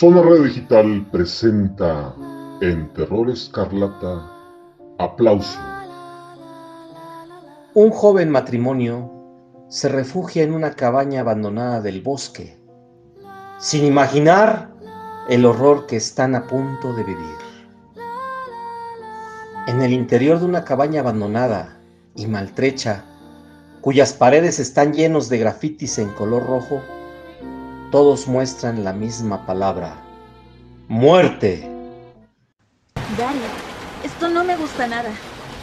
Zona Radio Digital presenta en Terror Escarlata Aplauso. Un joven matrimonio se refugia en una cabaña abandonada del bosque, sin imaginar el horror que están a punto de vivir. En el interior de una cabaña abandonada y maltrecha, cuyas paredes están llenos de grafitis en color rojo, todos muestran la misma palabra. Muerte. Dario, esto no me gusta nada.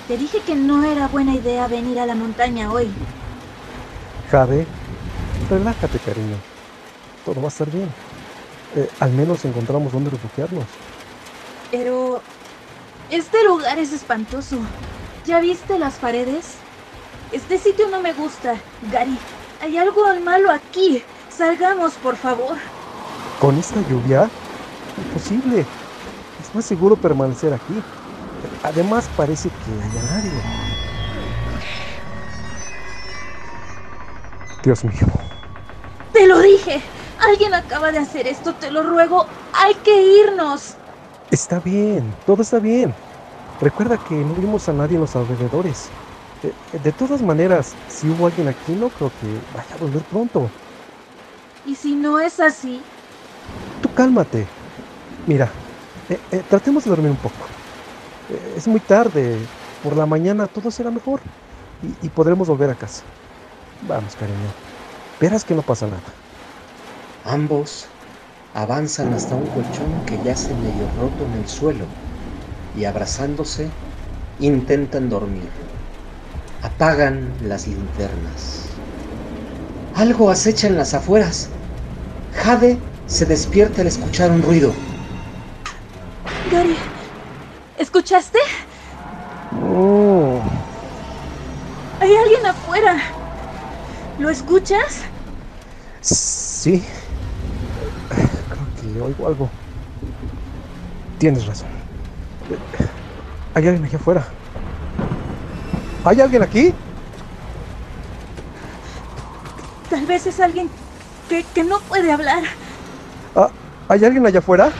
Te dije que no era buena idea venir a la montaña hoy. Jade, relájate, cariño. Todo va a estar bien. Eh, al menos encontramos dónde refugiarnos. Pero... Este lugar es espantoso. ¿Ya viste las paredes? Este sitio no me gusta. Gary, hay algo malo aquí. Salgamos, por favor. ¿Con esta lluvia? Imposible. Es más seguro permanecer aquí. Además, parece que haya nadie. Dios mío. Te lo dije. Alguien acaba de hacer esto, te lo ruego. Hay que irnos. Está bien, todo está bien. Recuerda que no vimos a nadie en los alrededores. De, de, todas maneras, si hubo alguien aquí, no creo que vaya a volver pronto. ¿Y si no es así? Tú cálmate. Mira, eh, eh, tratemos de dormir un poco. Eh, es muy tarde. Por la mañana todo será mejor. Y, y podremos volver a casa. Vamos, cariño. Verás que no pasa nada. Ambos avanzan hasta un colchón que yace medio roto en el suelo y abrazándose intentan dormir. Apagan las linternas. Algo acecha en las afueras. Jade se despierta al escuchar un ruido. Gary, ¿escuchaste? Oh. Hay alguien afuera. ¿Lo escuchas? Sí. Creo que oigo algo. Tienes razón. Hay alguien aquí afuera. ¿Hay alguien aquí? Tal vez es alguien que, no puede hablar. Ah, ¿Hay alguien allá afuera?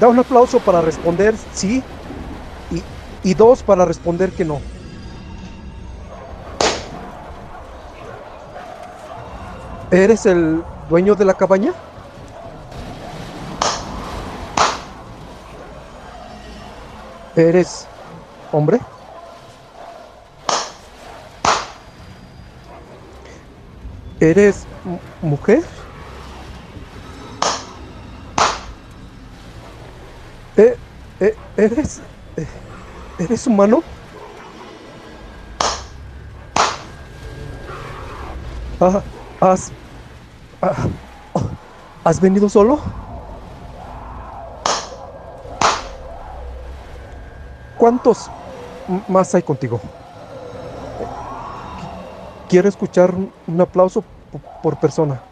Da un aplauso para responder sí y, y dos para responder que no. ¿Eres el dueño de la cabaña? ¿Eres hombre? ¿Eres mujer? ¿E e ¿Eres, ¿Eres humano? Ah, ¿Has, ah, ¿Has venido solo? ¿Cuántos más hay contigo? Quiero escuchar un aplauso por persona.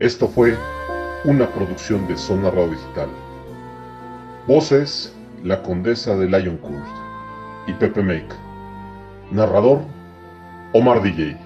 Esto fue una producción de Zona Radio Digital. Voces, la condesa de Lioncourt y Pepe Make. Narrador, Omar DJ.